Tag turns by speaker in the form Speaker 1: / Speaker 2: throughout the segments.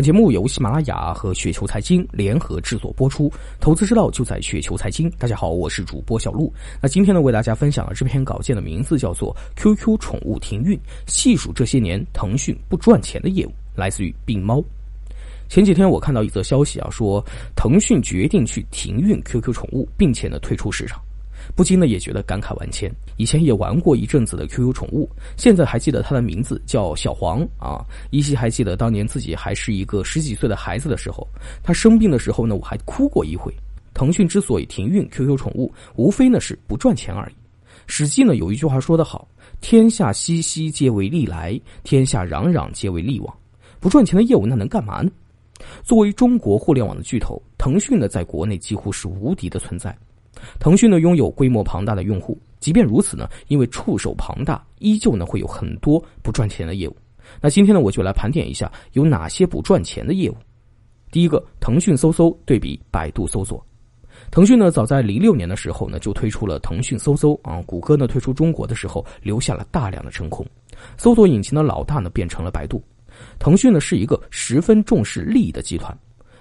Speaker 1: 本节目由喜马拉雅和雪球财经联合制作播出，投资之道就在雪球财经。大家好，我是主播小璐。那今天呢，为大家分享的这篇稿件的名字叫做《QQ 宠物停运》，细数这些年腾讯不赚钱的业务，来自于病猫。前几天我看到一则消息啊，说腾讯决定去停运 QQ 宠物，并且呢退出市场。不禁呢也觉得感慨万千。以前也玩过一阵子的 QQ 宠物，现在还记得它的名字叫小黄啊。依稀还记得当年自己还是一个十几岁的孩子的时候，他生病的时候呢，我还哭过一回。腾讯之所以停运 QQ 宠物，无非呢是不赚钱而已。史记呢有一句话说得好：“天下熙熙，皆为利来；天下攘攘，皆为利往。”不赚钱的业务那能干嘛呢？作为中国互联网的巨头，腾讯呢在国内几乎是无敌的存在。腾讯呢拥有规模庞大的用户，即便如此呢，因为触手庞大，依旧呢会有很多不赚钱的业务。那今天呢，我就来盘点一下有哪些不赚钱的业务。第一个，腾讯搜搜对比百度搜索。腾讯呢早在零六年的时候呢就推出了腾讯搜搜啊，谷歌呢退出中国的时候留下了大量的真空，搜索引擎的老大呢变成了百度。腾讯呢是一个十分重视利益的集团。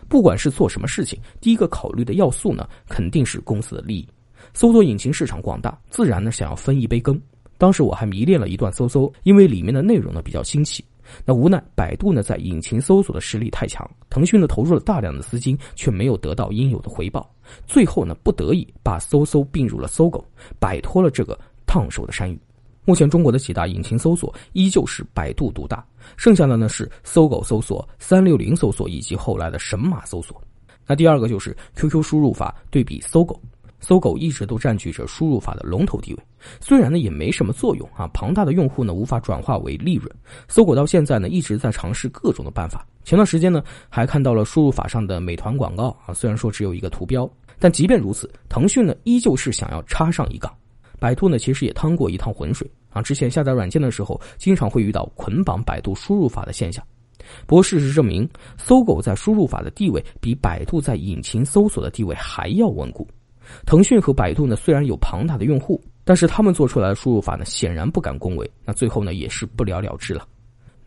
Speaker 1: 不管是做什么事情，第一个考虑的要素呢，肯定是公司的利益。搜索引擎市场广大，自然呢想要分一杯羹。当时我还迷恋了一段搜搜，因为里面的内容呢比较新奇。那无奈百度呢在引擎搜索的实力太强，腾讯呢投入了大量的资金，却没有得到应有的回报。最后呢不得已把搜搜并入了搜狗，摆脱了这个烫手的山芋。目前中国的几大引擎搜索依旧是百度独大，剩下的呢是搜狗搜索、三六零搜索以及后来的神马搜索。那第二个就是 QQ 输入法对比搜狗，搜狗一直都占据着输入法的龙头地位，虽然呢也没什么作用啊，庞大的用户呢无法转化为利润。搜狗到现在呢一直在尝试各种的办法，前段时间呢还看到了输入法上的美团广告啊，虽然说只有一个图标，但即便如此，腾讯呢依旧是想要插上一杠。百度呢，其实也趟过一趟浑水啊。之前下载软件的时候，经常会遇到捆绑百度输入法的现象。不过事实证明，搜狗在输入法的地位比百度在引擎搜索的地位还要稳固。腾讯和百度呢，虽然有庞大的用户，但是他们做出来的输入法呢，显然不敢恭维。那最后呢，也是不了了之了。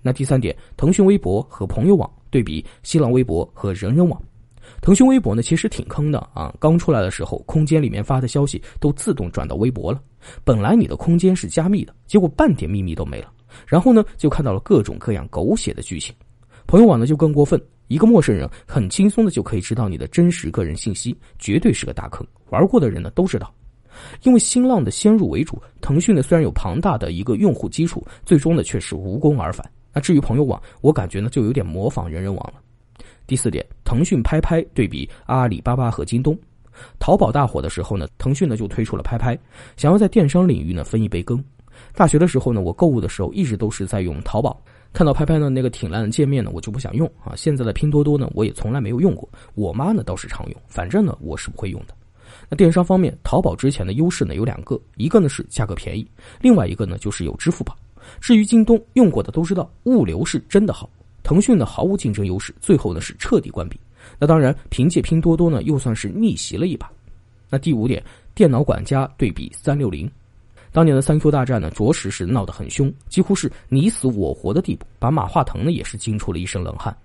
Speaker 1: 那第三点，腾讯微博和朋友网对比新浪微博和人人网。腾讯微博呢，其实挺坑的啊！刚出来的时候，空间里面发的消息都自动转到微博了。本来你的空间是加密的，结果半点秘密都没了。然后呢，就看到了各种各样狗血的剧情。朋友网呢就更过分，一个陌生人很轻松的就可以知道你的真实个人信息，绝对是个大坑。玩过的人呢都知道。因为新浪的先入为主，腾讯呢虽然有庞大的一个用户基础，最终呢却是无功而返。那至于朋友网，我感觉呢就有点模仿人人网了。第四点，腾讯拍拍对比阿里巴巴和京东。淘宝大火的时候呢，腾讯呢就推出了拍拍，想要在电商领域呢分一杯羹。大学的时候呢，我购物的时候一直都是在用淘宝，看到拍拍呢那个挺烂的界面呢，我就不想用啊。现在的拼多多呢，我也从来没有用过，我妈呢倒是常用，反正呢我是不会用的。那电商方面，淘宝之前的优势呢有两个，一个呢是价格便宜，另外一个呢就是有支付宝。至于京东，用过的都知道，物流是真的好。腾讯呢毫无竞争优势，最后呢是彻底关闭。那当然，凭借拼多多呢又算是逆袭了一把。那第五点，电脑管家对比三六零，当年的三 Q 大战呢着实是闹得很凶，几乎是你死我活的地步，把马化腾呢也是惊出了一身冷汗。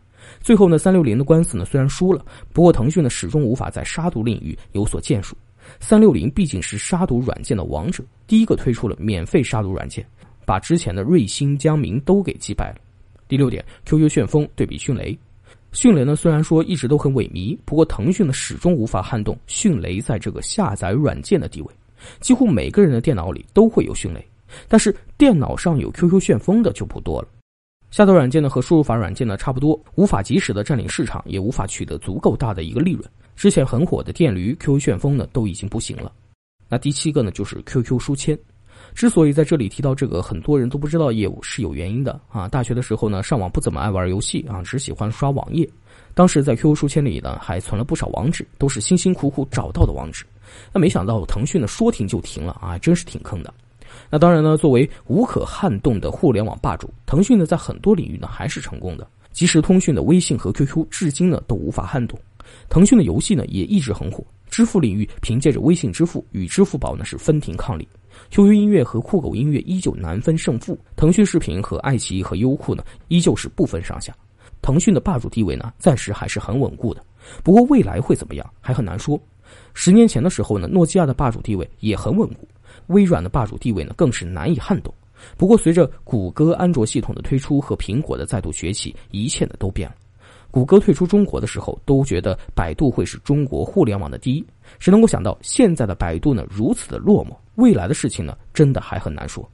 Speaker 1: 最后呢，三六零的官司呢虽然输了，不过腾讯呢始终无法在杀毒领域有所建树。三六零毕竟是杀毒软件的王者，第一个推出了免费杀毒软件，把之前的瑞星、江民都给击败了。第六点，QQ 旋风对比迅雷，迅雷呢虽然说一直都很萎靡，不过腾讯呢始终无法撼动迅雷在这个下载软件的地位，几乎每个人的电脑里都会有迅雷，但是电脑上有 QQ 旋风的就不多了。下载软件呢和输入法软件呢差不多，无法及时的占领市场，也无法取得足够大的一个利润。之前很火的电驴 QQ 旋风呢都已经不行了。那第七个呢就是 QQ 书签。之所以在这里提到这个很多人都不知道业务是有原因的啊！大学的时候呢，上网不怎么爱玩游戏啊，只喜欢刷网页。当时在 QQ 书签里呢，还存了不少网址，都是辛辛苦苦找到的网址。那没想到腾讯呢说停就停了啊，真是挺坑的。那当然呢，作为无可撼动的互联网霸主，腾讯呢在很多领域呢还是成功的。即时通讯的微信和 QQ 至今呢都无法撼动。腾讯的游戏呢也一直很火，支付领域凭借着微信支付与支付宝呢是分庭抗礼。QQ 音乐和酷狗音乐依旧难分胜负，腾讯视频和爱奇艺和优酷呢依旧是不分上下。腾讯的霸主地位呢，暂时还是很稳固的。不过未来会怎么样，还很难说。十年前的时候呢，诺基亚的霸主地位也很稳固，微软的霸主地位呢，更是难以撼动。不过随着谷歌安卓系统的推出和苹果的再度崛起，一切呢都变了。谷歌退出中国的时候，都觉得百度会是中国互联网的第一，谁能够想到现在的百度呢如此的落寞？未来的事情呢，真的还很难说。